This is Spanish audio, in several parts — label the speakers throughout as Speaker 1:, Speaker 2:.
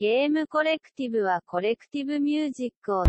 Speaker 1: ゲームコレクティブはコレクティブミュージックを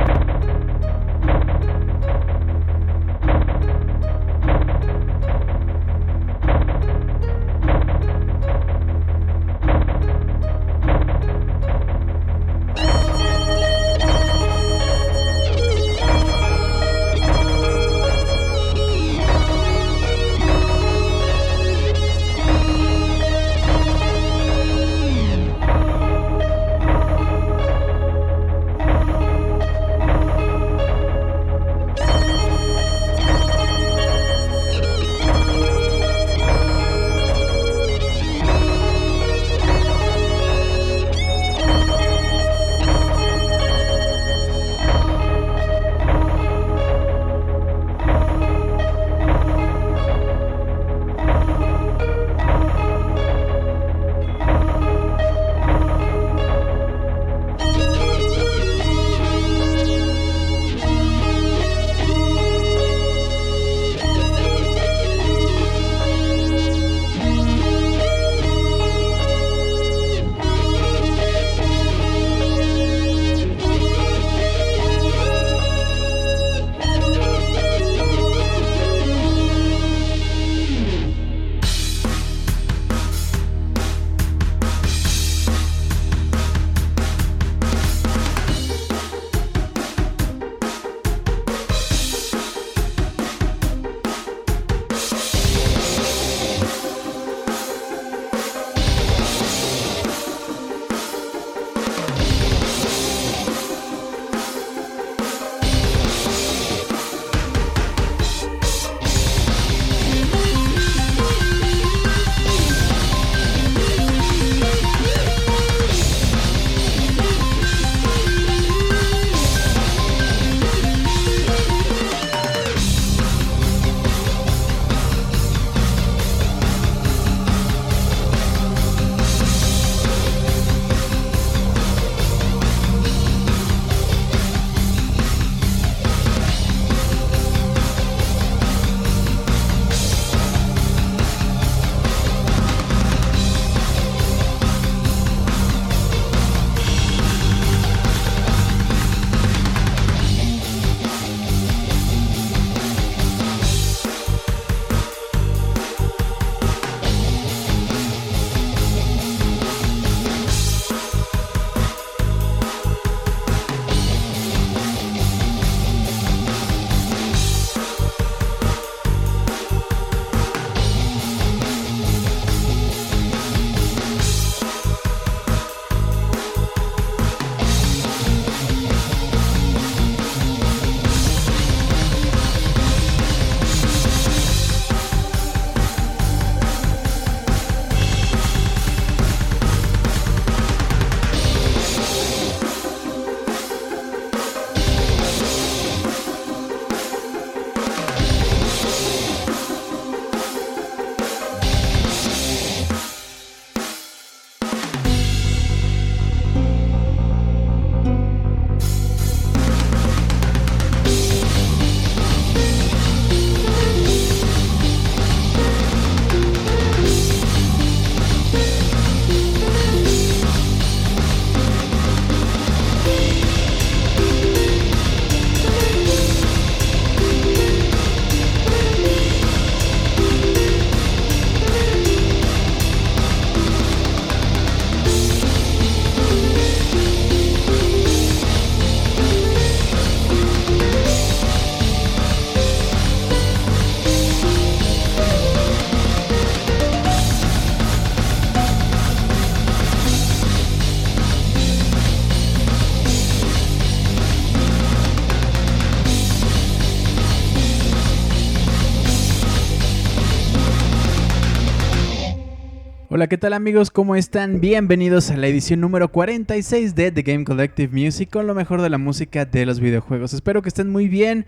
Speaker 2: ¿qué tal amigos? ¿Cómo están? Bienvenidos a la edición número 46 de The Game Collective Music con lo mejor de la música de los videojuegos. Espero que estén muy bien.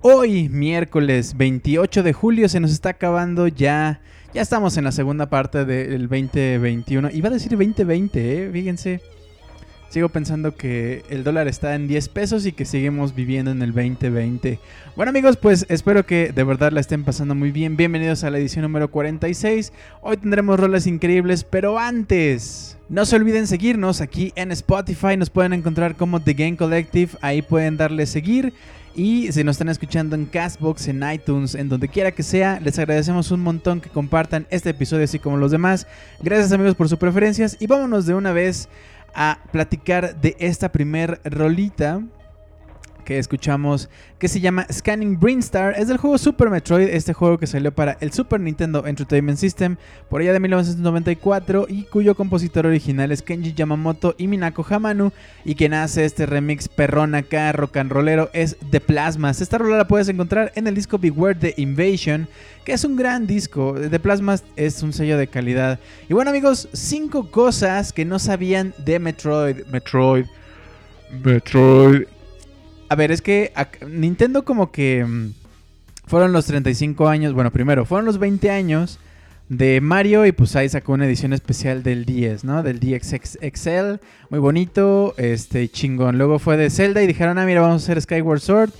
Speaker 2: Hoy, miércoles 28 de julio, se nos está acabando ya. Ya estamos en la segunda parte del 2021. Iba a decir 2020, ¿eh? Fíjense. Sigo pensando que el dólar está en 10 pesos y que seguimos viviendo en el 2020. Bueno amigos, pues espero que de verdad la estén pasando muy bien. Bienvenidos a la edición número 46. Hoy tendremos roles increíbles, pero antes... No se olviden seguirnos aquí en Spotify, nos pueden encontrar como The Game Collective, ahí pueden darle seguir. Y si nos están escuchando en Castbox, en iTunes, en donde quiera que sea, les agradecemos un montón que compartan este episodio así como los demás. Gracias amigos por sus preferencias y vámonos de una vez a platicar de esta primer rolita que escuchamos que se llama Scanning Brinstar. Es del juego Super Metroid, este juego que salió para el Super Nintendo Entertainment System por allá de 1994 y cuyo compositor original es Kenji Yamamoto y Minako Hamanu y quien hace este remix perrón acá rock and rollero es The Plasmas. Esta rola la puedes encontrar en el disco Beware The Invasion, que es un gran disco. The Plasmas es un sello de calidad. Y bueno amigos, cinco cosas que no sabían de Metroid. Metroid. Metroid a ver, es que Nintendo como que mm, fueron los 35 años, bueno, primero, fueron los 20 años de Mario y pues ahí sacó una edición especial del 10, ¿no? Del DX XL, muy bonito, este chingón. Luego fue de Zelda y dijeron, ah, mira, vamos a hacer Skyward Sword,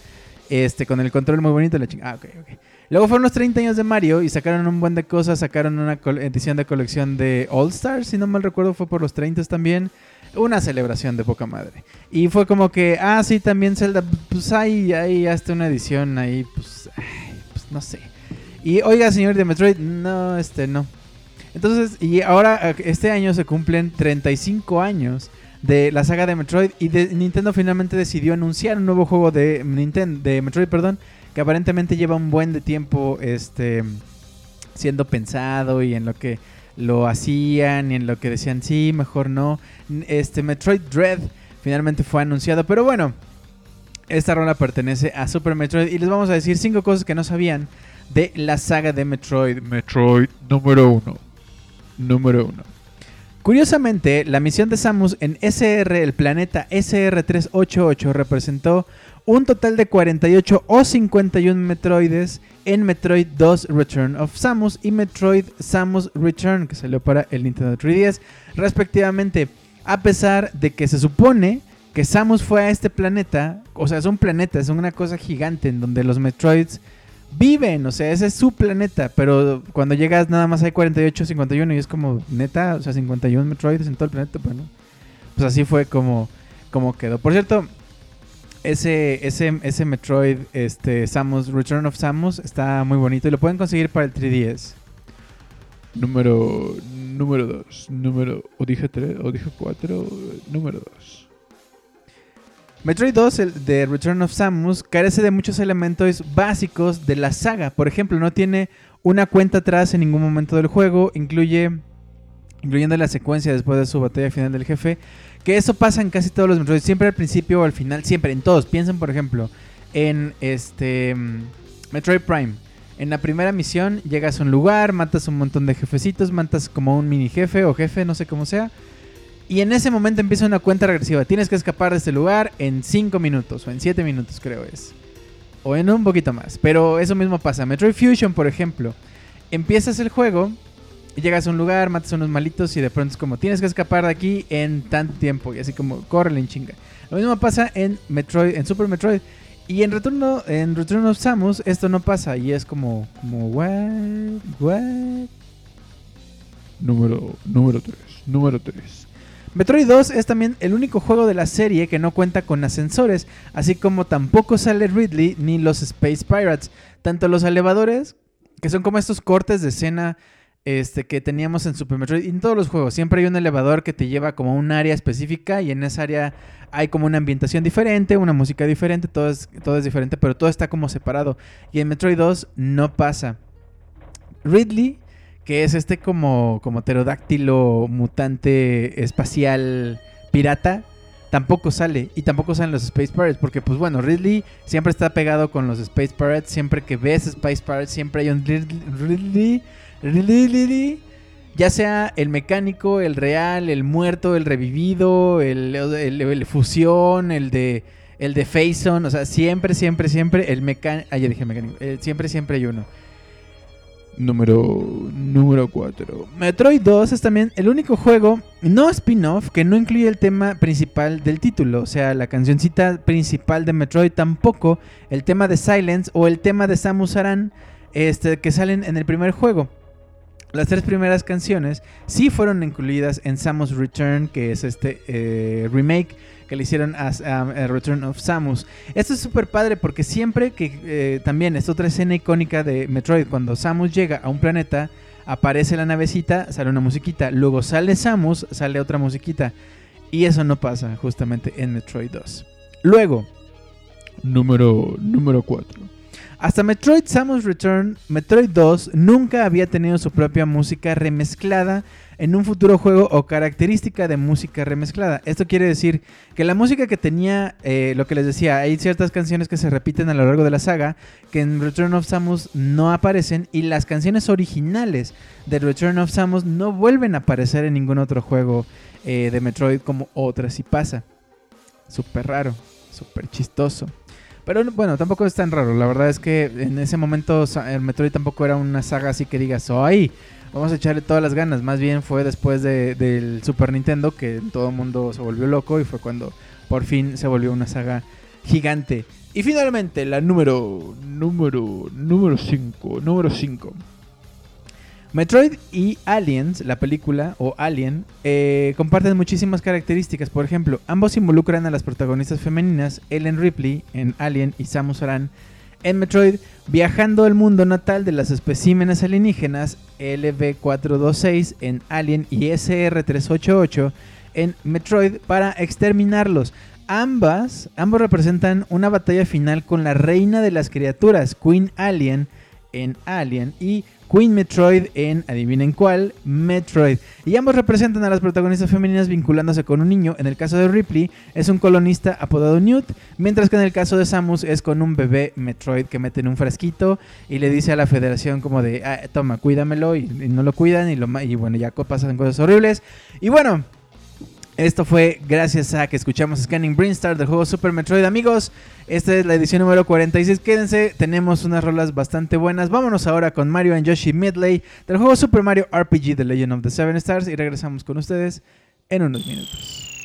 Speaker 2: este, con el control muy bonito, la Ah, ok, ok. Luego fueron los 30 años de Mario y sacaron un buen de cosas, sacaron una edición de colección de All Stars, si no mal recuerdo fue por los 30 también una celebración de poca madre. Y fue como que, ah, sí, también Zelda, pues ahí, ahí hasta una edición, ahí, pues, pues no sé. Y oiga, señor de Metroid, no, este no. Entonces, y ahora este año se cumplen 35 años de la saga de Metroid y de, Nintendo finalmente decidió anunciar un nuevo juego de Nintendo de Metroid, perdón, que aparentemente lleva un buen de tiempo este siendo pensado y en lo que lo hacían y en lo que decían sí, mejor no. Este Metroid Dread finalmente fue anunciado, pero bueno, esta rola pertenece a Super Metroid y les vamos a decir cinco cosas que no sabían de la saga de Metroid. Metroid número uno. Número uno. Curiosamente, la misión de Samus en SR, el planeta SR388, representó un total de 48 o 51 Metroides en Metroid 2 Return of Samus y Metroid Samus Return, que salió para el Nintendo 3DS, respectivamente. A pesar de que se supone que Samus fue a este planeta, o sea, es un planeta, es una cosa gigante en donde los Metroids viven, o sea, ese es su planeta, pero cuando llegas nada más hay 48, 51 y es como, neta, o sea, 51 Metroids en todo el planeta, bueno, pues así fue como, como quedó. Por cierto, ese, ese, ese Metroid, este, Samus, Return of Samus, está muy bonito y lo pueden conseguir para el 3DS. Número, número 2, número, o dije 3, o dije 4, número 2. Metroid 2, el de Return of Samus, carece de muchos elementos básicos de la saga. Por ejemplo, no tiene una cuenta atrás en ningún momento del juego, incluye, incluyendo la secuencia después de su batalla final del jefe, que eso pasa en casi todos los Metroid. Siempre al principio o al final, siempre, en todos. Piensen, por ejemplo, en este mm, Metroid Prime. En la primera misión llegas a un lugar, matas un montón de jefecitos, matas como un mini jefe o jefe, no sé cómo sea. Y en ese momento empieza una cuenta regresiva. Tienes que escapar de este lugar en 5 minutos o en 7 minutos creo es. O en un poquito más. Pero eso mismo pasa. Metroid Fusion, por ejemplo. Empiezas el juego y llegas a un lugar, matas a unos malitos y de pronto es como tienes que escapar de aquí en tanto tiempo. Y así como corre en chinga. Lo mismo pasa en Metroid, en Super Metroid. Y en Return, en Return of Samus esto no pasa. Y es como, como, what, what. Número, número 3, número 3. Metroid 2 es también el único juego de la serie que no cuenta con ascensores, así como tampoco sale Ridley ni los Space Pirates. Tanto los elevadores, que son como estos cortes de escena este, que teníamos en Super Metroid y en todos los juegos. Siempre hay un elevador que te lleva como a un área específica y en esa área hay como una ambientación diferente, una música diferente, todo es, todo es diferente, pero todo está como separado. Y en Metroid 2 no pasa. Ridley, que es este como, como pterodáctilo mutante espacial pirata, tampoco sale. Y tampoco salen los Space Pirates. Porque, pues bueno, Ridley siempre está pegado con los Space Pirates. Siempre que ves Space Pirates, siempre hay un Ridley ya sea el mecánico, el real, el muerto, el revivido, el, fusión, el de el de o sea, siempre, siempre, siempre el mecánico, ah, ya dije mecánico, eh, siempre, siempre hay uno. Número, número 4. Metroid 2 es también el único juego, no spin-off, que no incluye el tema principal del título. O sea, la cancioncita principal de Metroid tampoco, el tema de Silence o el tema de Samus Aran, este, que salen en el primer juego. Las tres primeras canciones sí fueron incluidas en Samus Return, que es este eh, remake que le hicieron a, Return of Samus. Esto es súper padre porque siempre que eh, también es otra escena icónica de Metroid, cuando Samus llega a un planeta, aparece la navecita, sale una musiquita, luego sale Samus, sale otra musiquita. Y eso no pasa justamente en Metroid 2. Luego, número, número 4. Hasta Metroid Samus Return, Metroid 2 nunca había tenido su propia música remezclada en un futuro juego o característica de música remezclada. Esto quiere decir que la música que tenía, eh, lo que les decía, hay ciertas canciones que se repiten a lo largo de la saga que en Return of Samus no aparecen y las canciones originales de Return of Samus no vuelven a aparecer en ningún otro juego eh, de Metroid como otras y pasa. Súper raro, súper chistoso. Pero bueno, tampoco es tan raro. La verdad es que en ese momento el Metroid tampoco era una saga así que digas, ¡ay! vamos a echarle todas las ganas. Más bien fue después del Super Nintendo que todo el mundo se volvió loco y fue cuando por fin se volvió una saga gigante. Y finalmente, la número, número, número 5, número 5. Metroid y Aliens, la película, o Alien, eh, comparten muchísimas características. Por ejemplo, ambos involucran a las protagonistas femeninas, Ellen Ripley en Alien y Samus Aran en Metroid, viajando al mundo natal de las especímenes alienígenas LV426 en Alien y SR388 en Metroid para exterminarlos. Ambas, ambos representan una batalla final con la reina de las criaturas, Queen Alien, en Alien y Queen Metroid en, adivinen cuál, Metroid. Y ambos representan a las protagonistas femeninas vinculándose con un niño. En el caso de Ripley es un colonista apodado Newt, mientras que en el caso de Samus es con un bebé Metroid que mete en un frasquito y le dice a la federación como de, ah, toma, cuídamelo y, no lo cuidan y, lo, y bueno, ya pasan cosas horribles. Y bueno, esto fue gracias a que escuchamos Scanning Brainstar del juego Super Metroid. Amigos, esta es la edición número 46. Quédense, tenemos unas rolas bastante buenas. Vámonos ahora con Mario and Yoshi Midley del juego Super Mario RPG The Legend of the Seven Stars y regresamos con ustedes en unos minutos.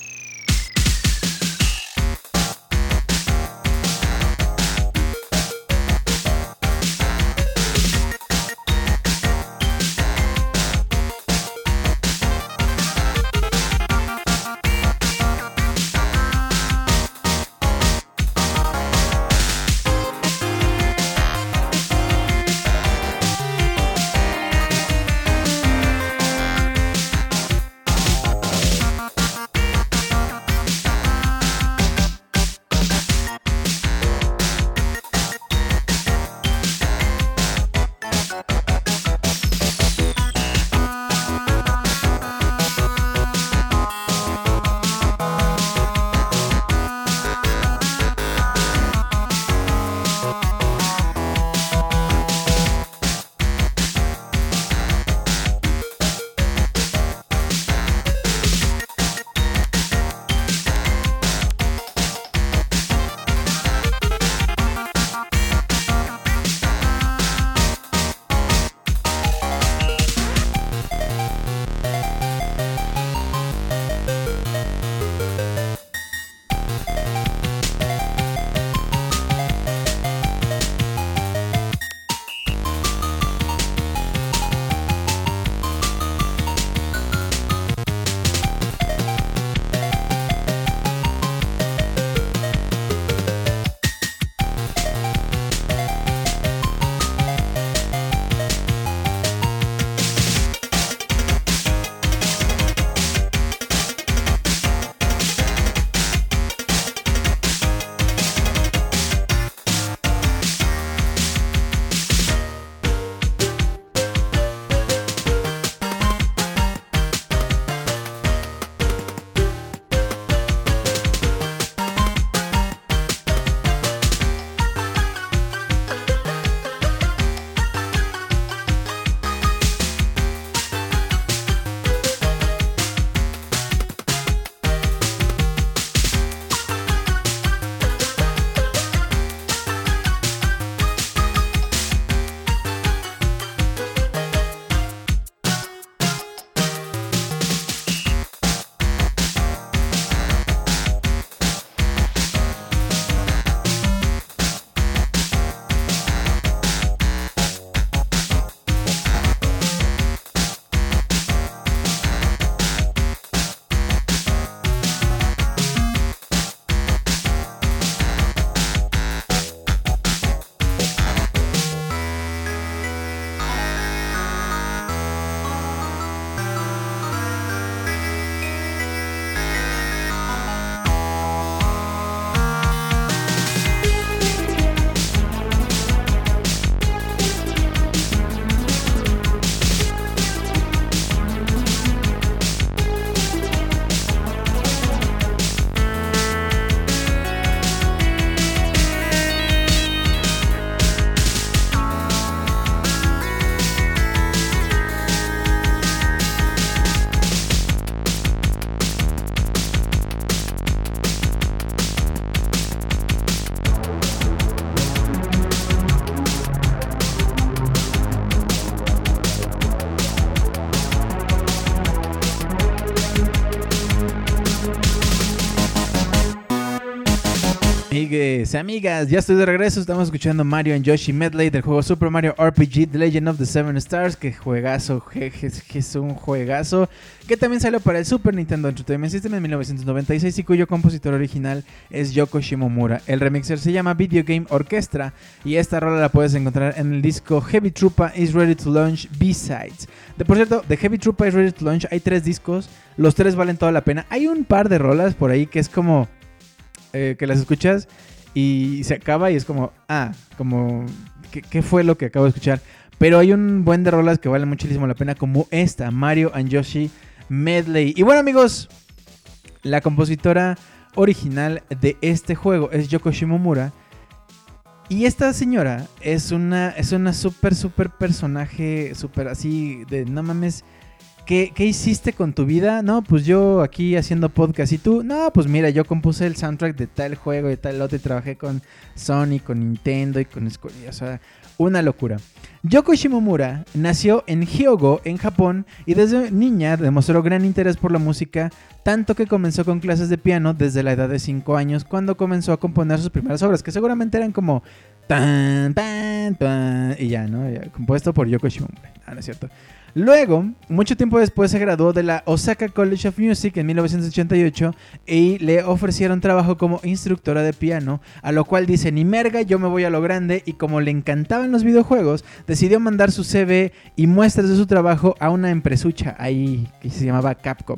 Speaker 2: Amigas, ya estoy de regreso. Estamos escuchando Mario and Yoshi Medley del juego Super Mario RPG The Legend of the Seven Stars. Que juegazo, que es un juegazo. Que también salió para el Super Nintendo Entertainment System en 1996 y cuyo compositor original es Yoko Shimomura. El remixer se llama Video Game Orchestra y esta rola la puedes encontrar en el disco Heavy Troopa is Ready to Launch B-Sides. De por cierto, de Heavy Troopa is Ready to Launch hay tres discos. Los tres valen toda la pena. Hay un par de rolas por ahí que es como eh, que las escuchas y se acaba y es como, ah, como, ¿qué, fue lo que acabo de escuchar? Pero hay un buen de rolas que valen muchísimo la pena, como esta, Mario and Yoshi Medley. Y bueno, amigos, la compositora original de este juego es Yoko Shimomura. Y esta señora es una, es una súper, súper personaje, súper así, de no mames ¿Qué, hiciste con tu vida? No, pues yo aquí haciendo podcast y tú, no, pues mira, yo compuse el soundtrack de tal juego y tal otro y trabajé con Sony, con Nintendo y con Square, o sea, una locura. Yoko Shimomura nació en Hyogo, en Japón, y desde niña demostró gran interés por la música, tanto que comenzó con clases de piano desde la edad de 5 años, cuando comenzó a componer sus primeras obras, que seguramente eran como tan, tan, tan, y ya, ¿no? compuesto por Yoko Shimomura. Ah, no es cierto. Luego, mucho tiempo después se graduó de la Osaka College of Music en 1988 y le ofrecieron trabajo como instructora de piano, a lo cual dice, ni merga, yo me voy a lo grande y como le encantaban los videojuegos, decidió mandar su CV y muestras de su trabajo a una empresucha ahí que se llamaba Capcom.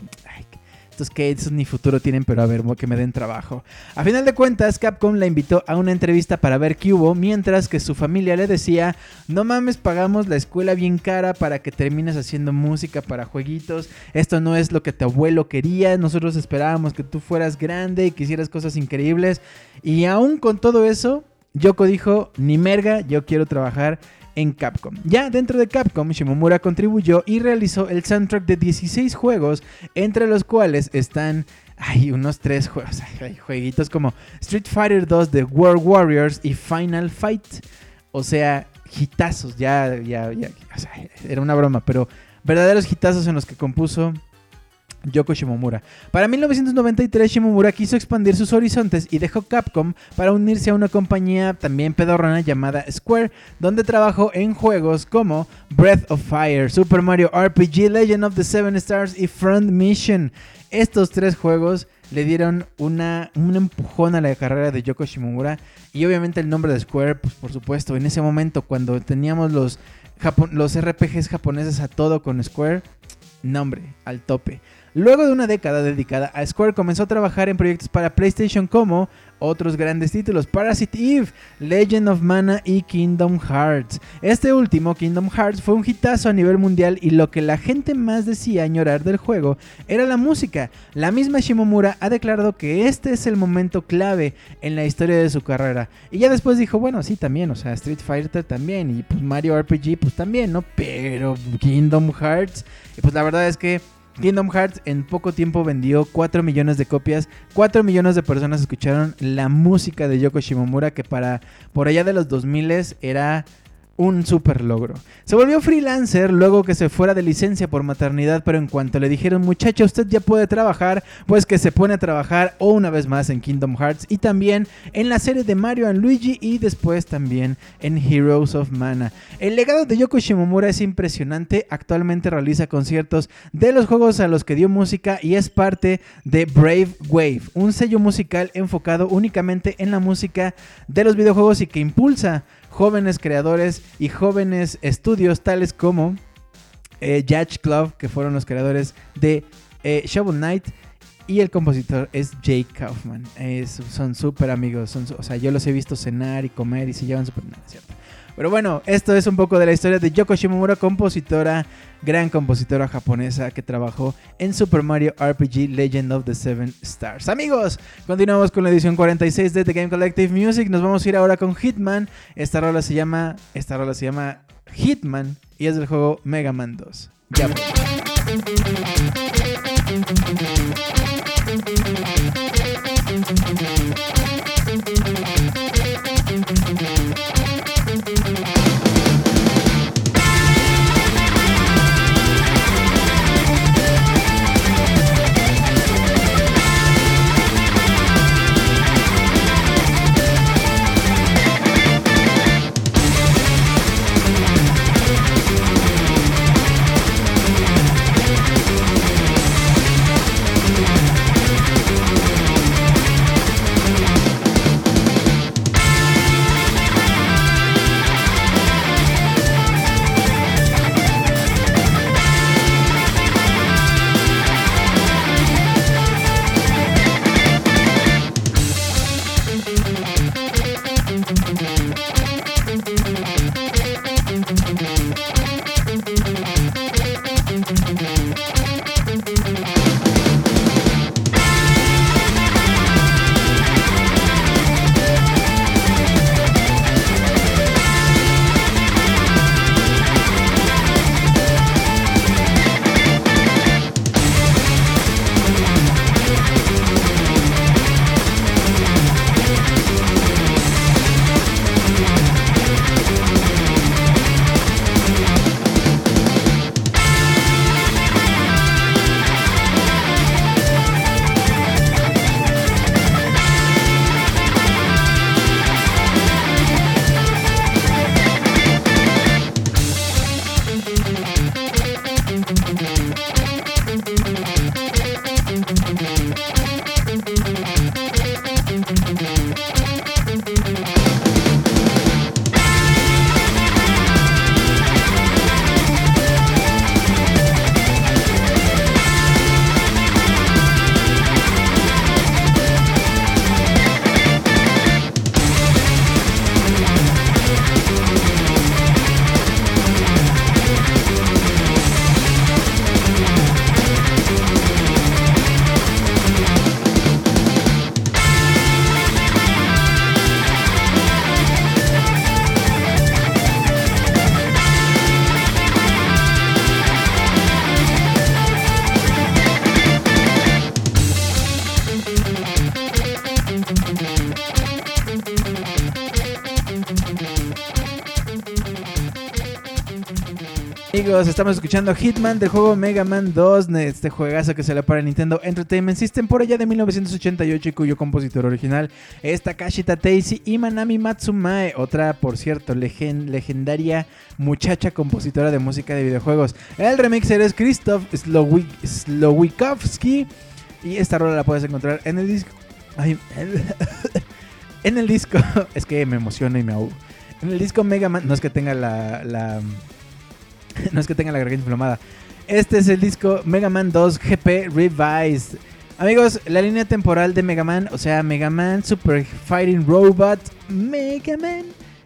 Speaker 2: Estos que ni futuro tienen, pero a ver, que me den trabajo. A final de cuentas, Capcom la invitó a una entrevista para ver qué hubo, mientras que su familia le decía, no mames, pagamos la escuela bien cara para que termines haciendo música para jueguitos. Esto no es lo que tu abuelo quería, nosotros esperábamos que tú fueras grande y que hicieras cosas increíbles. Y aún con todo eso, Yoko dijo, ni merga, yo quiero trabajar en Capcom. Ya dentro de Capcom, Shimomura contribuyó y realizó el soundtrack de 16 juegos, entre los cuales están hay unos tres juegos, hay jueguitos como Street Fighter 2 de World Warriors y Final Fight. O sea, hitazos, ya, ya, ya, era una broma, pero verdaderos hitazos en los que compuso Yoko Shimomura. Para 1993 Shimomura quiso expandir sus horizontes y dejó Capcom para unirse a una compañía también pedorrana llamada Square, donde trabajó en juegos como Breath of Fire, Super Mario RPG, Legend of the Seven Stars y Front Mission. Estos tres juegos le dieron un empujón a la carrera de Yoko Shimomura y obviamente el nombre de Square, pues por supuesto, en ese momento cuando teníamos los, los RPGs japoneses a todo con Square, nombre al tope. Luego de una década dedicada a Square, comenzó a trabajar en proyectos para PlayStation como otros grandes títulos, Parasite Eve, Legend of Mana y Kingdom Hearts. Este último, Kingdom Hearts, fue un hitazo a nivel mundial y lo que la gente más decía añorar del juego era la música. La misma Shimomura ha declarado que este es el momento clave en la historia de su carrera. Y ya después dijo, bueno, sí, también, o sea, Street Fighter también y pues Mario RPG pues también, ¿no? Pero Kingdom Hearts, y pues la verdad es que Kingdom Hearts en poco tiempo vendió 4 millones de copias. 4 millones de personas escucharon la música de Yoko Shimomura, que para por allá de los 2000 era un super logro. Se volvió freelancer luego que se fuera de licencia por maternidad, pero en cuanto le dijeron, muchacho, usted ya puede trabajar, pues que se pone a trabajar o una vez más en Kingdom Hearts y también en la serie de Mario and Luigi y después también en Heroes of Mana. El legado de Yoko Shimomura es impresionante, actualmente realiza conciertos de los juegos a los que dio música y es parte de Brave Wave, un sello musical enfocado únicamente en la música de los videojuegos y que impulsa jóvenes creadores y jóvenes estudios tales como eh, Judge Club, que fueron los creadores de eh, Shovel Knight. Y el compositor es Jake Kaufman. son súper amigos. Son, o sea, yo los he visto cenar y comer y se llevan súper nada, ¿cierto? Pero bueno, esto es un poco de la historia de Yoko Shimomura, compositora, gran compositora japonesa que trabajó en Super Mario RPG Legend of the Seven Stars. Amigos, continuamos con la edición 46 de The Game Collective Music. Nos vamos a ir ahora con Hitman. Esta rola se llama, esta rola se llama Hitman y es del juego Mega Man 2. Ya Estamos escuchando Hitman del juego Mega Man 2, este juegazo que se le para Nintendo Entertainment System por allá de 1988 y cuyo compositor original es Takashi Tateishi y Manami Matsumae, otra, por cierto, legendaria muchacha compositora de música de videojuegos. El remixer es Krzysztof Slowikowski y esta rola la puedes encontrar en el disco... en el disco... es que me emociona y me ahogo. En el disco Mega Man, no es que tenga la no es que tenga la garganta inflamada. Este es el disco Mega Man 2 GP Revised. Amigos, la línea temporal de Mega Man, o sea, Mega Man Super Fighting Robot, Mega Man.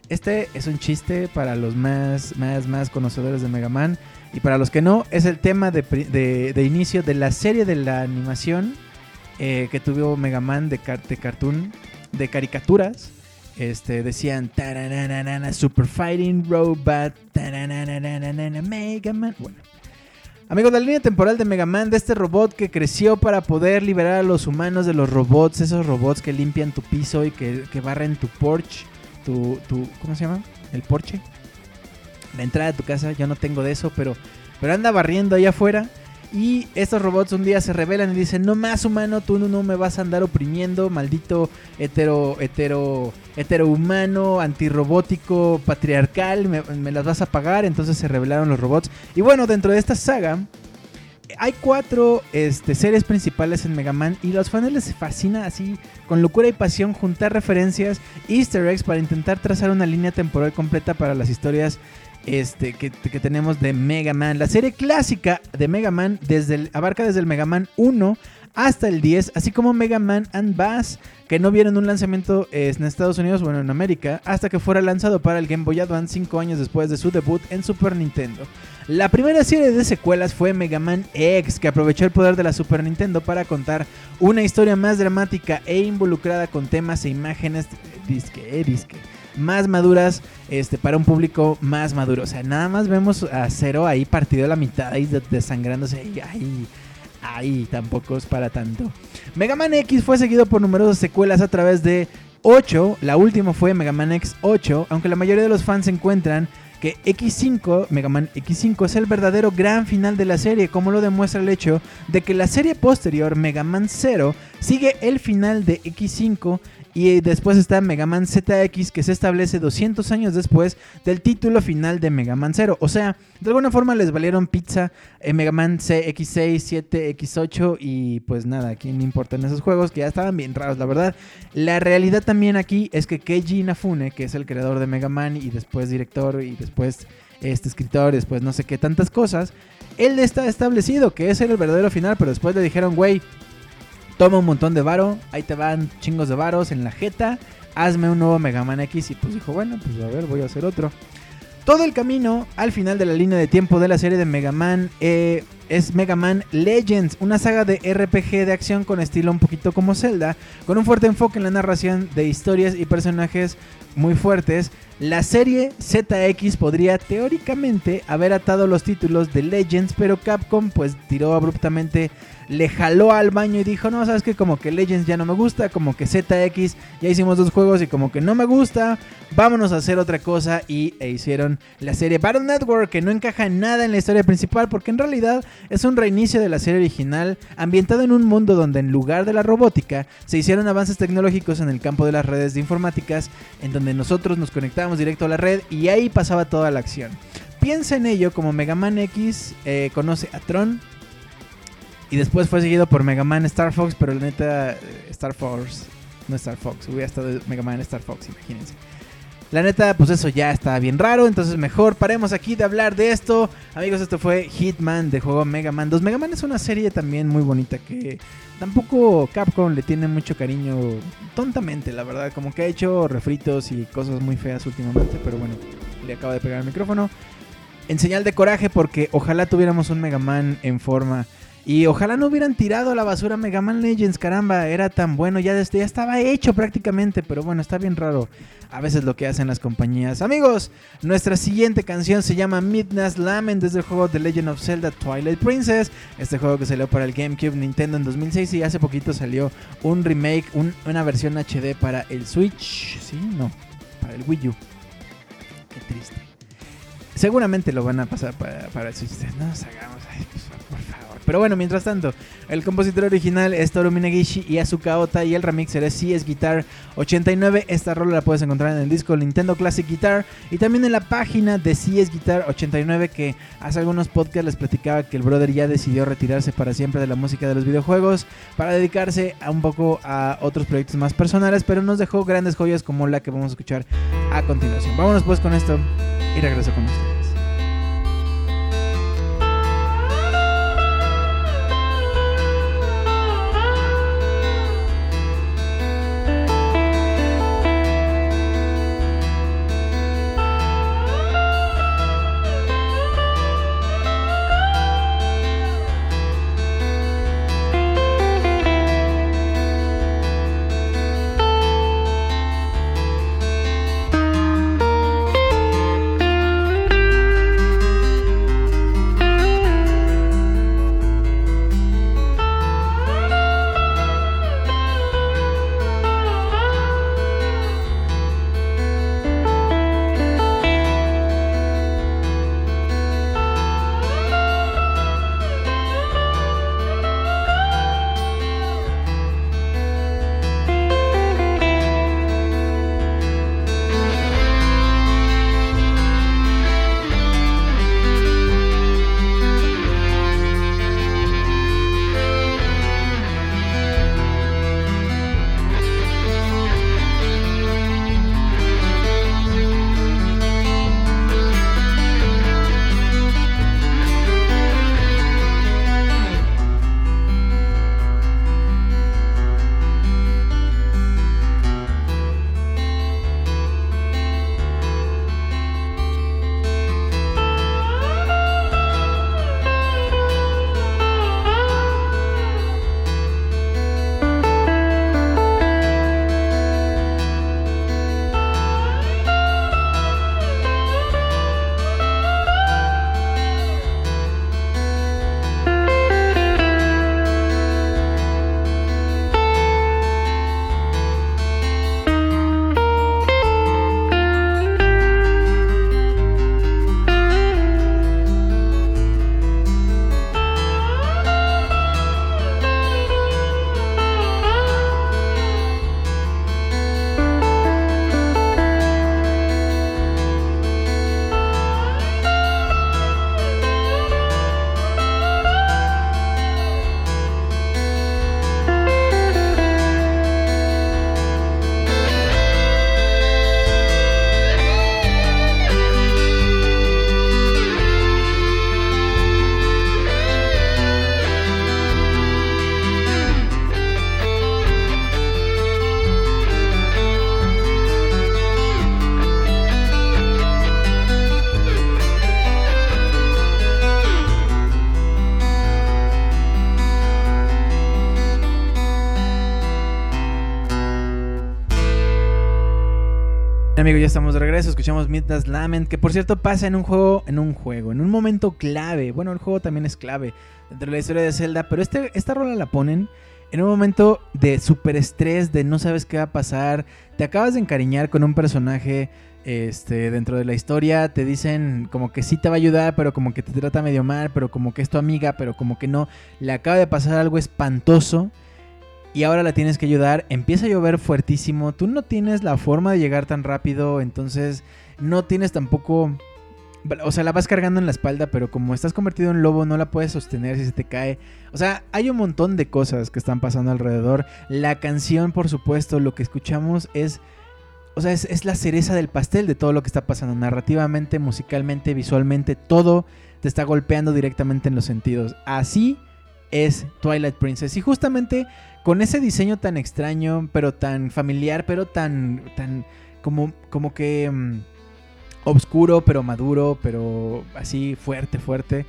Speaker 2: Este es un chiste para los más, más, más conocedores de Mega Man. Y para los que no, es el tema de, inicio de la serie de la animación eh, que tuvo Mega Man de, de cartoon, de caricaturas este, decían Super Fighting Robot, Mega Man. Bueno, amigos, la línea temporal de Mega Man, de este robot que creció para poder liberar a los humanos de los robots, esos robots que limpian tu piso y que, barren tu porch, tu, tu, ¿cómo se llama? El porche. La entrada de tu casa, yo no tengo de eso, pero, pero anda barriendo allá afuera. Y estos robots un día se rebelan y dicen, no más humano, tú no, me vas a andar oprimiendo, maldito hetero, hetero, hetero humano, antirrobótico, patriarcal, me, las vas a pagar. Entonces se rebelaron los robots. Y bueno, dentro de esta saga hay cuatro este, series principales en Mega Man y los fans les fascina así, con locura y pasión, juntar referencias, easter eggs para intentar trazar una línea temporal completa para las historias este, que, tenemos de Mega Man. La serie clásica de Mega Man desde abarca desde el Mega Man 1 hasta el 10, así como Mega Man and Bass, que no vieron un lanzamiento en Estados Unidos, bueno, en América, hasta que fuera lanzado para el Game Boy Advance 5 años después de su debut en Super Nintendo. La primera serie de secuelas fue Mega Man X, que aprovechó el poder de la Super Nintendo para contar una historia más dramática e involucrada con temas e imágenes disque, disque más maduras este, para un público más maduro. O sea, nada más vemos a Cero ahí partido a la mitad, ahí desangrándose. Y ahí, ahí tampoco es para tanto. Mega Man X fue seguido por numerosas secuelas a través de 8. La última fue Mega Man X 8, aunque la mayoría de los fans encuentran que X5, Mega Man X5 es el verdadero gran final de la serie, como lo demuestra el hecho de que la serie posterior, Mega Man 0, sigue el final de X5 y después está Mega Man ZX que se establece 200 años después del título final de Mega Man 0. O sea, de alguna forma les valieron pizza en Mega Man CX6, 7, X8 y pues nada, ¿quién me importan esos juegos que ya estaban bien raros, la verdad? La realidad también aquí es que Keiji Inafune, que es el creador de Mega Man y después director y después este escritor, y después no sé qué tantas cosas, él está establecido que ese era el verdadero final, pero después le dijeron, güey, toma un montón de varo, ahí te van chingos de varos en la jeta, hazme un nuevo Mega Man X y pues dijo, bueno, pues a ver, voy a hacer otro. Todo el camino al final de la línea de tiempo de la serie de Mega Man eh, es Mega Man Legends, una saga de RPG de acción con estilo un poquito como Zelda, con un fuerte enfoque en la narración de historias y personajes muy fuertes. La serie ZX podría teóricamente haber atado los títulos de Legends, pero Capcom pues tiró abruptamente le jaló al baño y dijo, no, sabes que como que Legends ya no me gusta, como que ZX ya hicimos dos juegos y como que no me gusta, vámonos a hacer otra cosa y e hicieron la serie Battle Network que no encaja en nada en la historia principal porque en realidad es un reinicio de la serie original ambientado en un mundo donde en lugar de la robótica se hicieron avances tecnológicos en el campo de las redes de informáticas en donde nosotros nos conectábamos directo a la red y ahí pasaba toda la acción. Piensa en ello como Mega Man X eh, conoce a Tron, y después fue seguido por Mega Man Star Fox, pero la neta, Star Fox, no Star Fox, hubiera estado Mega Man Star Fox, imagínense. La neta, pues eso ya está bien raro, entonces mejor paremos aquí de hablar de esto. Amigos, esto fue Hitman de juego Mega Man 2. Mega Man es una serie también muy bonita que tampoco Capcom le tiene mucho cariño tontamente, la verdad. Como que ha hecho refritos y cosas muy feas últimamente, pero bueno, le acabo de pegar el micrófono. En señal de coraje porque ojalá tuviéramos un Mega Man en forma y ojalá no hubieran tirado a la basura Mega Man Legends, caramba, era tan bueno, ya, ya estaba hecho prácticamente, pero bueno, está bien raro a veces lo que hacen las compañías. Amigos, nuestra siguiente canción se llama Midnight's Lament desde el juego The Legend of Zelda Twilight Princess, este juego que salió para el GameCube Nintendo en 2006 y hace poquito salió un remake, una versión HD para el Switch, sí, no, para el Wii U. Qué triste. Seguramente lo van a pasar para, para Switch. No nos hagamos. ay, pues. Pero bueno, mientras tanto, el compositor original es Toru Minagishi y Asuka Ota y el remixer es CS Guitar 89. Esta rola la puedes encontrar en el disco Nintendo Classic Guitar y también en la página de CS Guitar 89 que hace algunos podcasts les platicaba que el brother ya decidió retirarse para siempre de la música de los videojuegos para dedicarse a un poco a otros proyectos más personales, pero nos dejó grandes joyas como la que vamos a escuchar a continuación. Vámonos pues con esto y regreso con ustedes. Estamos de regreso, escuchamos Midnight's Lament, que por cierto pasa en un juego, en un juego, en un momento clave. Bueno, el juego también es clave dentro de la historia de Zelda, pero este, esta rola la ponen en un momento de super estrés, de no sabes qué va a pasar, te acabas de encariñar con un personaje este, dentro de la historia, te dicen como que sí te va a ayudar, pero como que te trata medio mal, pero como que es tu amiga, pero como que no, le acaba de pasar algo espantoso y ahora la tienes que ayudar, empieza a llover fuertísimo, tú no tienes la forma de llegar tan rápido, entonces no tienes tampoco... O sea, la vas cargando en la espalda, pero como estás convertido en lobo, no la puedes sostener si se te cae. O sea, hay un montón de cosas que están pasando alrededor. La canción, por supuesto, lo que escuchamos es... O sea, es, la cereza del pastel de todo lo que está pasando. Narrativamente, musicalmente, visualmente, todo te está golpeando directamente en los sentidos. Así es Twilight Princess. Y justamente con ese diseño tan extraño, pero tan familiar, pero tan, tan como, como que um, obscuro, pero maduro, pero así fuerte, fuerte.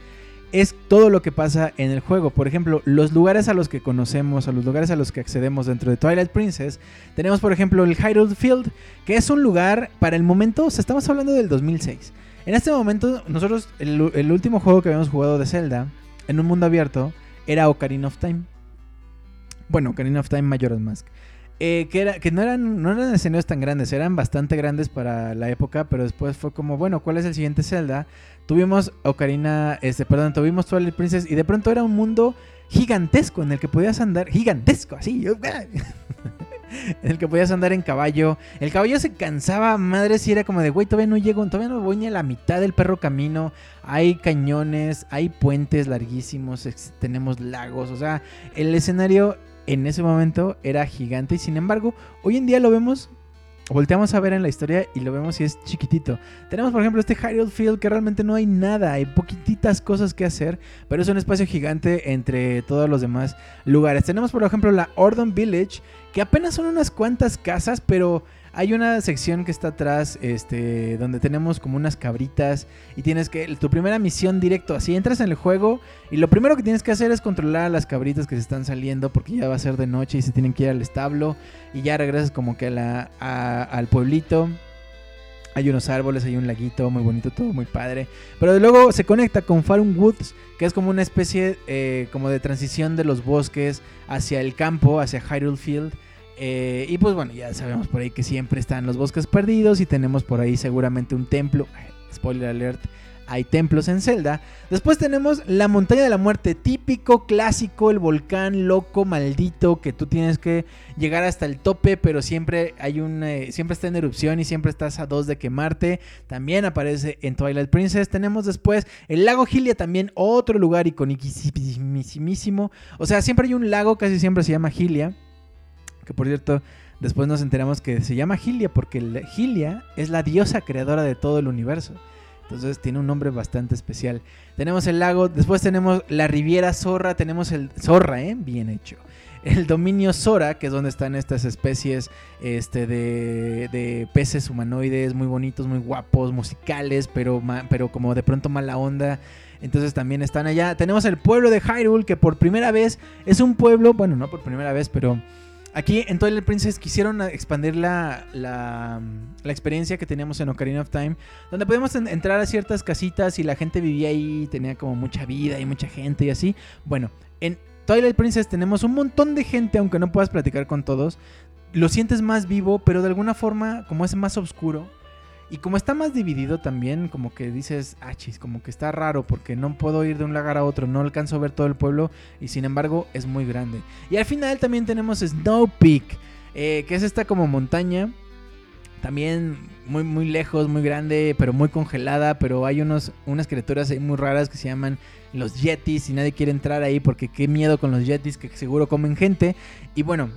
Speaker 2: Es todo lo que pasa en el juego. Por ejemplo, los lugares a los que conocemos, a los lugares a los que accedemos dentro de Twilight Princess, tenemos por ejemplo el Hyrule Field, que es un lugar para el momento, estamos hablando del 2006. En este momento, nosotros, el, el último juego que habíamos jugado de Zelda, en un mundo abierto, era Ocarina of Time. Bueno, Ocarina of Time Majora's Mask. eh, que, era, que no, eran, no eran escenarios tan grandes, eran bastante grandes para la época, pero después fue como, bueno, ¿cuál es el siguiente Zelda? Tuvimos Ocarina, este, perdón, tuvimos Twilight Princess y de pronto era un mundo gigantesco en el que podías andar, gigantesco, así, en el que podías andar en caballo. El caballo se cansaba, madre, si era como de, güey, todavía no llego, todavía no voy ni a la mitad del perro camino. Hay cañones, hay puentes larguísimos, tenemos lagos, o sea, el escenario en ese momento era gigante y sin embargo, hoy en día lo vemos volteamos a ver en la historia y lo vemos y es chiquitito. Tenemos, por ejemplo, este Hyrule Field que realmente no hay nada, hay poquititas cosas que hacer, pero es un espacio gigante entre todos los demás lugares. Tenemos, por ejemplo, la Ordon Village, que apenas son unas cuantas casas, pero hay una sección que está atrás, este, donde tenemos como unas cabritas y tienes que tu primera misión directo, así entras en el juego y lo primero que tienes que hacer es controlar a las cabritas que se están saliendo porque ya va a ser de noche y se tienen que ir al establo y ya regresas como que a la, al pueblito. Hay unos árboles, hay un laguito muy bonito, todo muy padre. Pero luego se conecta con Farum Woods, que es como una especie eh, como de transición de los bosques hacia el campo, hacia Hyrule Field. Eh, y pues bueno, ya sabemos por ahí que siempre están los bosques perdidos y tenemos por ahí seguramente un templo. Spoiler alert, hay templos en Zelda. Después tenemos la montaña de la muerte, típico, clásico, el volcán loco, maldito, que tú tienes que llegar hasta el tope, pero siempre hay un, eh, siempre está en erupción y siempre estás a dos de quemarte. También aparece en Twilight Princess. Tenemos después el lago Gilia, también otro lugar iconiquísimo. O sea, siempre hay un lago, casi siempre se llama Gilia. Que por cierto, después nos enteramos que se llama Gilia porque Gilia es la diosa creadora de todo el universo. Entonces tiene un nombre bastante especial. Tenemos el lago, después tenemos la Riviera Zorra, tenemos el Zorra, ¿eh? Bien hecho. El dominio Zora, que es donde están estas especies este, de, de peces humanoides muy bonitos, muy guapos, musicales, pero, pero como de pronto mala onda. Entonces también están allá. Tenemos el pueblo de Hyrule, que por primera vez es un pueblo, bueno, no por primera vez, pero Aquí en Twilight Princess quisieron expandir la, la, experiencia que teníamos en Ocarina of Time, donde podíamos entrar a ciertas casitas y la gente vivía ahí, tenía como mucha vida y mucha gente y así. Bueno, en Twilight Princess tenemos un montón de gente, aunque no puedas platicar con todos. Lo sientes más vivo, pero de alguna forma, como es más oscuro, y como está más dividido también, como que dices, ah, chis, como que está raro porque no puedo ir de un lugar a otro, no alcanzo a ver todo el pueblo y sin embargo es muy grande. Y al final también tenemos Snow Peak, eh, que es esta como montaña, también muy, muy lejos, muy grande, pero muy congelada, pero hay unos, unas criaturas ahí muy raras que se llaman los Yetis y nadie quiere entrar ahí porque qué miedo con los Yetis que seguro comen gente. Y bueno,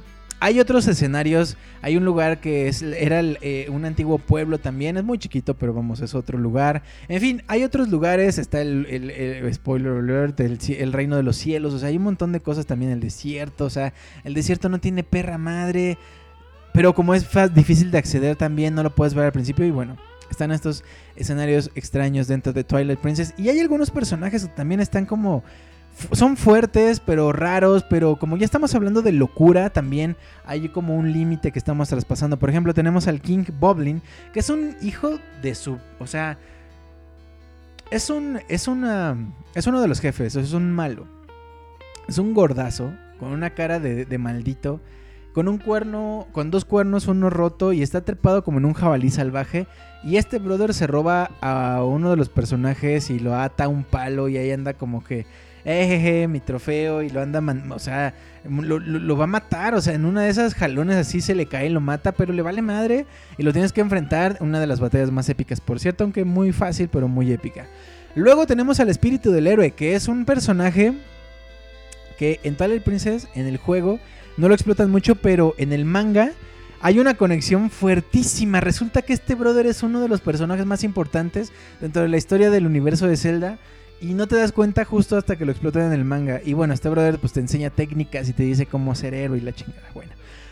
Speaker 2: hay otros escenarios. Hay un lugar que es, era eh, un antiguo pueblo también. Es muy chiquito, pero vamos, es otro lugar. En fin, hay otros lugares. Está el, spoiler alert, el, reino de los cielos. O sea, hay un montón de cosas también. El desierto. O sea, el desierto no tiene perra madre. Pero como es difícil de acceder también, no lo puedes ver al principio. Y bueno, están estos escenarios extraños dentro de Twilight Princess. Y hay algunos personajes que también están como son fuertes, pero raros, pero como ya estamos hablando de locura, también hay como un límite que estamos traspasando. Por ejemplo, tenemos al King Boblin, que es un hijo de su, o sea, es un es una es uno de los jefes, es un malo. Es un gordazo con una cara de, de maldito, con un cuerno, con dos cuernos, uno roto y está trepado como en un jabalí salvaje. Y este brother se roba a uno de los personajes y lo ata a un palo y ahí anda como que ejeje, mi trofeo, y lo anda, o sea, lo, va a matar, o sea, en una de esas jalones así se le cae y lo mata, pero le vale madre, y lo tienes que enfrentar, una de las batallas más épicas, por cierto, aunque muy fácil, pero muy épica. Luego tenemos al espíritu del héroe, que es un personaje que en Twilight Princess, en el juego, no lo explotan mucho, pero en el manga hay una conexión fuertísima. Resulta que este brother es uno de los personajes más importantes dentro de la historia del universo de Zelda. Y no te das cuenta justo hasta que lo explotan en el manga. Y bueno, este brother pues te enseña técnicas y te dice cómo ser héroe y la chingada. Bueno.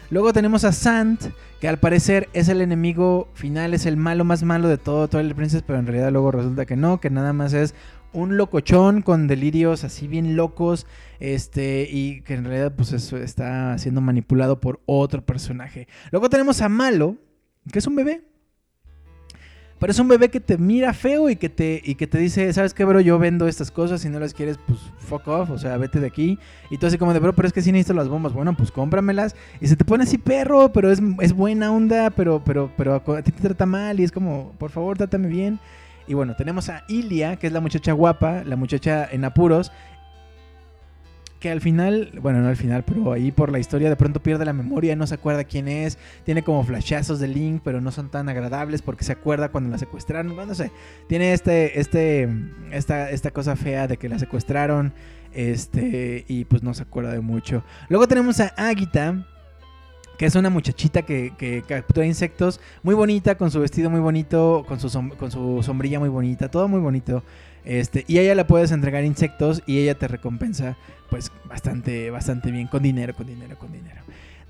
Speaker 2: Luego tenemos a Sant, que al parecer es el enemigo final, es el malo más malo de todo Twilight Princess, pero en realidad luego resulta que no, que nada más es un locochón con delirios así bien locos, este, y que en realidad pues eso está siendo manipulado por otro personaje. Luego tenemos a Malo, que es un bebé, Pero es un bebé que te mira feo y que te, y que te dice, ¿sabes qué, bro? Yo vendo estas cosas, si no las quieres, pues fuck off, o sea, vete de aquí. Y tú así como de, bro, pero es que sí necesito las bombas. Bueno, pues cómpramelas. Y se te pone así, perro, pero es, es buena onda, pero, pero, pero a ti te trata mal y es como, por favor, trátame bien. Y bueno, tenemos a Ilia, que es la muchacha guapa, la muchacha en apuros, que al final, bueno, no al final, pero ahí por la historia de pronto pierde la memoria, no se acuerda quién es, tiene como flashazos de Link, pero no son tan agradables porque se acuerda cuando la secuestraron, no sé, tiene este, este, esta, esta cosa fea de que la secuestraron, este, y pues no se acuerda de mucho. Luego tenemos a Agita, que es una muchachita que, captura insectos, muy bonita, con su vestido muy bonito, con su, con su sombrilla muy bonita, todo muy bonito. Este, y a ella le puedes entregar insectos y ella te recompensa pues bastante, bastante bien, con dinero, con dinero, con dinero.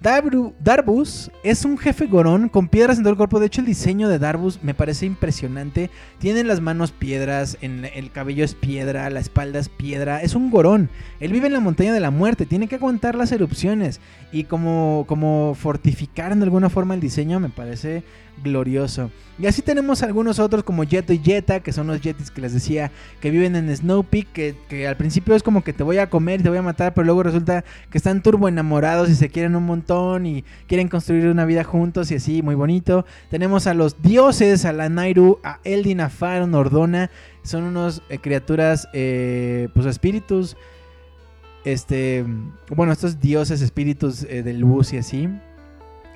Speaker 2: Darbus es un jefe gorón con piedras en todo el cuerpo. De hecho, el diseño de Darbus me parece impresionante. Tiene las manos piedras, el cabello es piedra, la espalda es piedra. Es un gorón. Él vive en la montaña de la muerte. Tiene que aguantar las erupciones. Y como, como fortificar de alguna forma el diseño me parece glorioso. Y así tenemos algunos otros como Jeto y Jetta, que son los Yetis que les decía que viven en Snow Peak, que, al principio es como que te voy a comer y te voy a matar, pero luego resulta que están turbo enamorados y se quieren un montón y quieren construir una vida juntos y así, muy bonito. Tenemos a los dioses, a la Nairu, a Eldin, a Faron, son unos eh, criaturas, eh, pues espíritus, este, bueno, estos dioses, espíritus eh, de luz y así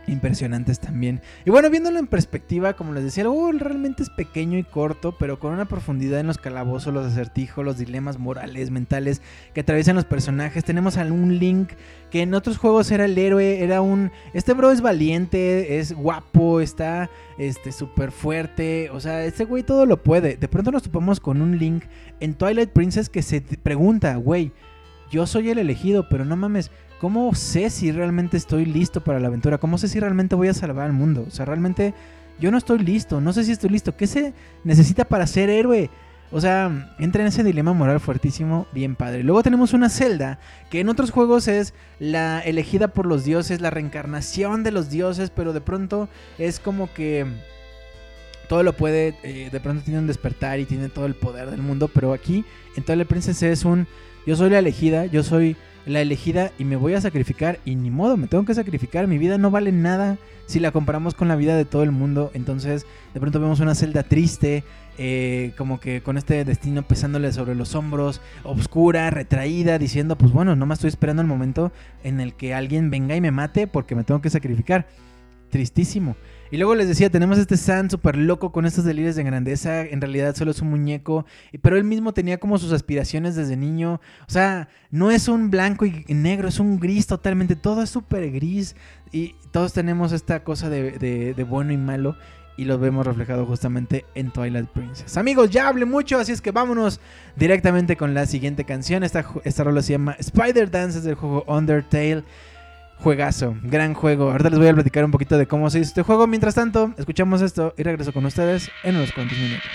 Speaker 2: impresionantes también. Y bueno, viéndolo en perspectiva, como les decía, algo realmente es pequeño y corto, pero con una profundidad en los calabozos, los acertijos, los dilemas morales, mentales que atraviesan los personajes. Tenemos a un Link que en otros juegos era el héroe, era un... Este bro es valiente, es guapo, está este súper fuerte, o sea, este güey todo lo puede. De pronto nos topamos con un Link en Twilight Princess que se pregunta, güey, yo soy el elegido, pero no mames, ¿cómo sé si realmente estoy listo para la aventura? ¿Cómo sé si realmente voy a salvar al mundo? O sea, realmente yo no estoy listo, no sé si estoy listo. ¿Qué se necesita para ser héroe? O sea, entra en ese dilema moral fuertísimo, bien padre. Luego tenemos una celda que en otros juegos es la elegida por los dioses, la reencarnación de los dioses, pero de pronto es como que todo lo puede, eh, de pronto tiene un despertar y tiene todo el poder del mundo, pero aquí en Twilight Princess es un, yo soy la elegida, yo soy la elegida y me voy a sacrificar y ni modo, me tengo que sacrificar, mi vida no vale nada si la comparamos con la vida de todo el mundo, entonces de pronto vemos una celda triste, eh, como que con este destino pesándole sobre los hombros, obscura, retraída, diciendo pues bueno, no me estoy esperando el momento en el que alguien venga y me mate porque me tengo que sacrificar, tristísimo. Y luego les decía, tenemos este San súper loco con estos delirios de grandeza. En realidad solo es un muñeco. Pero él mismo tenía como sus aspiraciones desde niño. O sea, no es un blanco y negro, es un gris totalmente. Todo es súper gris. Y todos tenemos esta cosa de, bueno y malo. Y lo vemos reflejado justamente en Twilight Princess. Amigos, ya hablé mucho, así es que vámonos directamente con la siguiente canción. Esta, esta rola se llama Spider Dance, es del juego Undertale. Juegazo, gran juego. Ahorita les voy a platicar un poquito de cómo se hizo este juego. Mientras tanto, escuchamos esto y regreso con ustedes en unos cuantos minutos.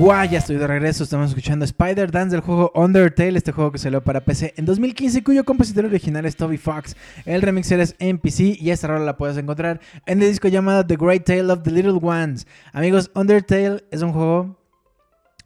Speaker 2: Guay, ya estoy de regreso. Estamos escuchando Spider Dance del juego Undertale, este juego que salió para PC en 2015, cuyo compositor original es Toby Fox. El remix es en PC y esta rola la puedes encontrar en el disco llamado The Great Tale of the Little Ones. Amigos, Undertale es un juego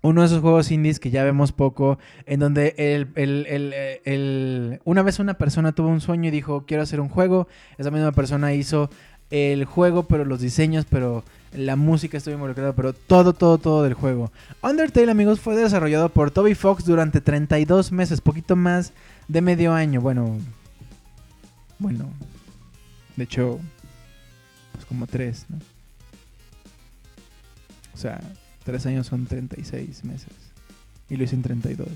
Speaker 2: uno de esos juegos indies que ya vemos poco, en donde el, una vez una persona tuvo un sueño y dijo, quiero hacer un juego, esa misma persona hizo el juego, pero los diseños, pero la música estuvo involucrada, pero todo, todo, todo del juego. Undertale, amigos, fue desarrollado por Toby Fox durante 32 meses, poquito más de medio año. Bueno, bueno, de hecho, pues como tres, ¿no? O sea, Tres años son 36 meses. Y lo hice en 32.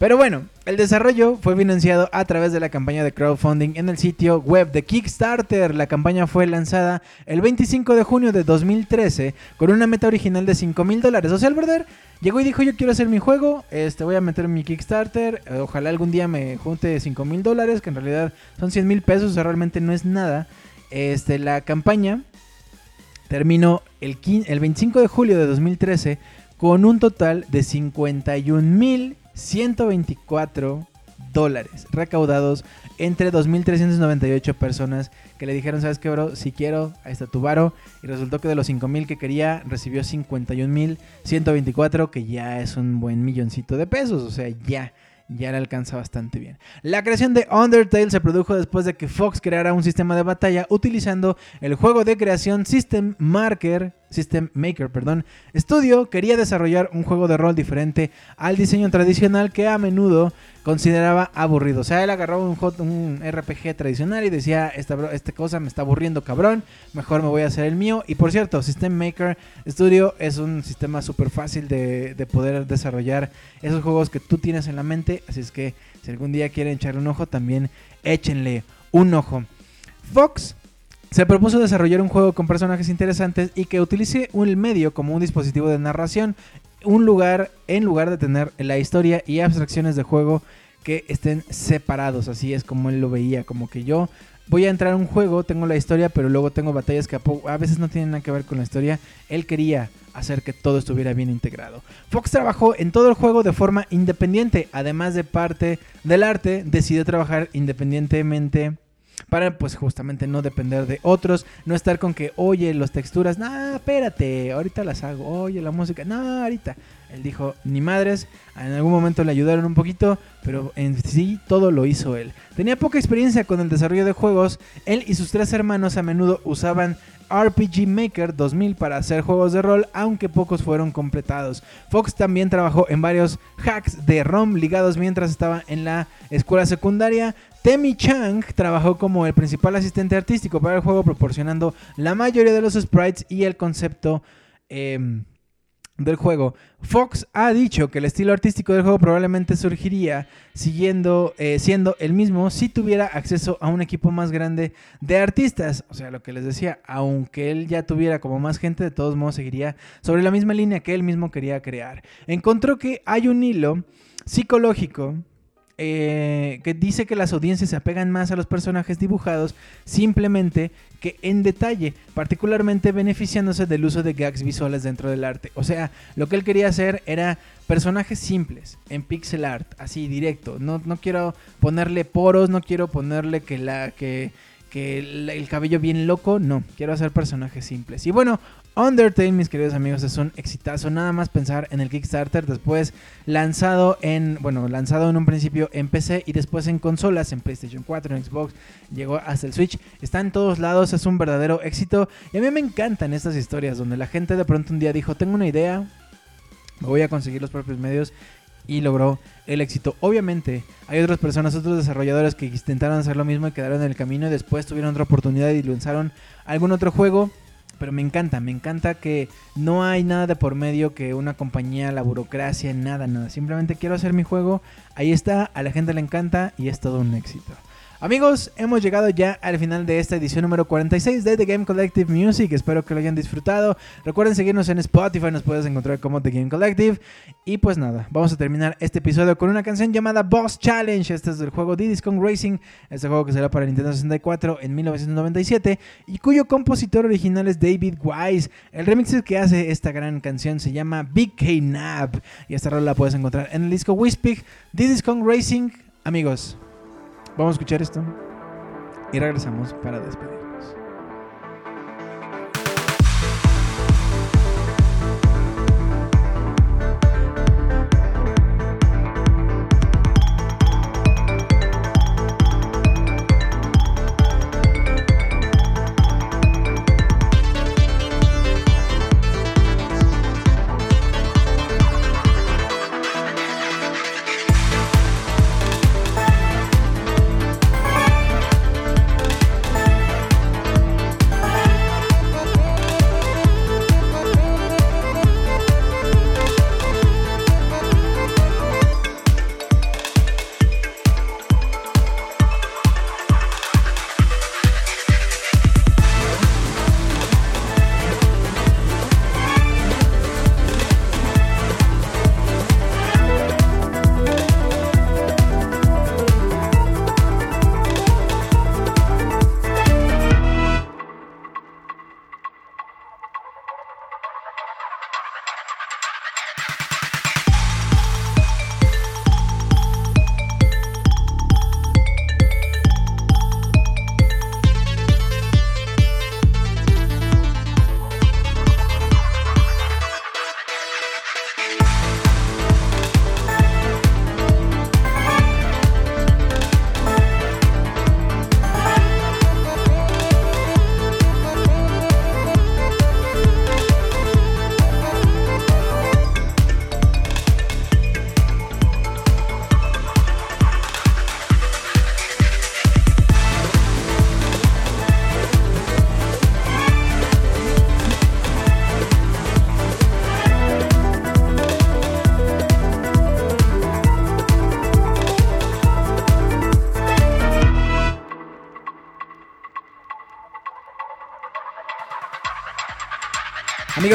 Speaker 2: Pero bueno, el desarrollo fue financiado a través de la campaña de crowdfunding en el sitio web de Kickstarter. La campaña fue lanzada el 25 de junio de 2013 con una meta original de 5 mil dólares. O sea, el brother llegó y dijo yo quiero hacer mi juego, este, voy a meter mi Kickstarter, ojalá algún día me junte 5 mil dólares, que en realidad son 100 mil pesos, o sea, realmente no es nada. Este, la campaña terminó el, el 25 de julio de 2013 con un total de 51.124 dólares recaudados entre 2.398 personas que le dijeron, ¿sabes qué, bro? Si quiero, ahí está tu varo. Y resultó que de los 5.000 que quería, recibió 51.124, que ya es un buen milloncito de pesos. O sea, ya ya le alcanza bastante bien. La creación de Undertale se produjo después de que Fox creara un sistema de batalla utilizando el juego de creación System Marker, System Maker, perdón. Studio quería desarrollar un juego de rol diferente al diseño tradicional que a menudo consideraba aburrido. O sea, él agarró un, RPG tradicional y decía, esta, esta cosa me está aburriendo cabrón, mejor me voy a hacer el mío. Y por cierto, System Maker Studio es un sistema súper fácil de, de, poder desarrollar esos juegos que tú tienes en la mente. Así es que si algún día quieren echarle un ojo, también échenle un ojo. Fox se propuso desarrollar un juego con personajes interesantes y que utilice un medio como un dispositivo de narración un lugar en lugar de tener la historia y abstracciones de juego que estén separados, así es como él lo veía, como que yo voy a entrar a un juego, tengo la historia, pero luego tengo batallas que a, veces no tienen nada que ver con la historia. Él quería hacer que todo estuviera bien integrado. Fox trabajó en todo el juego de forma independiente, además de parte del arte, decidió trabajar independientemente para pues justamente no depender de otros, no estar con que, oye, las texturas, no, espérate, ahorita las hago, oye, la música, no, ahorita. Él dijo, ni madres, en algún momento le ayudaron un poquito, pero en sí todo lo hizo él. Tenía poca experiencia con el desarrollo de juegos, él y sus tres hermanos a menudo usaban RPG Maker 2000 para hacer juegos de rol, aunque pocos fueron completados. Fox también trabajó en varios hacks de ROM ligados mientras estaba en la escuela secundaria, Temi Chang trabajó como el principal asistente artístico para el juego, proporcionando la mayoría de los sprites y el concepto em, del juego. Fox ha dicho que el estilo artístico del juego probablemente surgiría siguiendo, eh, siendo el mismo si tuviera acceso a un equipo más grande de artistas. O sea, lo que les decía, aunque él ya tuviera como más gente, de todos modos seguiría sobre la misma línea que él mismo quería crear. Encontró que hay un hilo psicológico eh, que dice que las audiencias se apegan más a los personajes dibujados simplemente que en detalle, particularmente beneficiándose del uso de gags visuales dentro del arte. O sea, lo que él quería hacer era personajes simples en pixel art, así directo. No, no quiero ponerle poros, no quiero ponerle que la que que el, cabello bien loco, no, quiero hacer personajes simples. Y bueno, Undertale, mis queridos amigos, es un exitazo. Nada más pensar en el Kickstarter, después lanzado en, bueno, lanzado en un principio en PC y después en consolas, en PlayStation 4, en Xbox, llegó hasta el Switch. Está en todos lados, es un verdadero éxito. Y a mí me encantan estas historias donde la gente de pronto un día dijo, tengo una idea, voy a conseguir los propios medios y logró el éxito. Obviamente, hay otras personas, otros desarrolladores que intentaron hacer lo mismo y quedaron en el camino y después tuvieron otra oportunidad y lanzaron algún otro juego. Pero me encanta, me encanta que no hay nada de por medio que una compañía, la burocracia, nada, nada. Simplemente quiero hacer mi juego, ahí está, a la gente le encanta y es todo un éxito. Amigos, hemos llegado ya al final de esta edición número 46 de The Game Collective Music. Espero que lo hayan disfrutado. Recuerden seguirnos en Spotify, nos puedes encontrar como The Game Collective. Y pues nada, vamos a terminar este episodio con una canción llamada Boss Challenge. Este es del juego Diddy's Kong Racing, este juego que será para Nintendo 64 en 1997 y cuyo compositor original es David Wise. El remix que hace esta gran canción se llama Big K Nab y esta rola la puedes encontrar en el disco Wispig Diddy's Kong Racing. Amigos, Vamos a escuchar esto y regresamos para despedir.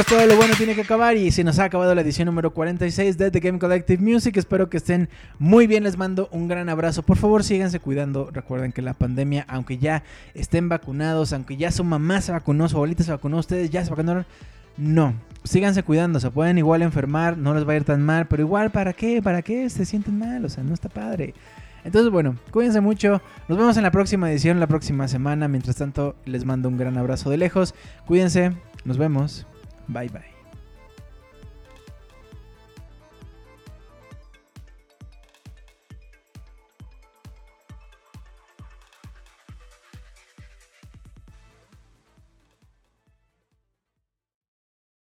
Speaker 2: Todo lo bueno tiene que acabar y se nos ha acabado la edición número 46 de The Game Collective Music. Espero que estén muy bien, les mando un gran abrazo. Por favor, síganse cuidando. Recuerden que la pandemia, aunque ya estén vacunados, aunque ya su mamá se vacunó, su abuelita se vacunó, ustedes ya se vacunaron. No, síganse cuidando, se pueden igual enfermar, no les va a ir tan mal, pero igual, ¿para qué? ¿Para qué se sienten mal? O sea, no está padre. Entonces, bueno, cuídense mucho. Nos vemos en la próxima edición, la próxima semana. Mientras tanto, les mando un gran abrazo de lejos. Cuídense, nos vemos. Bye bye.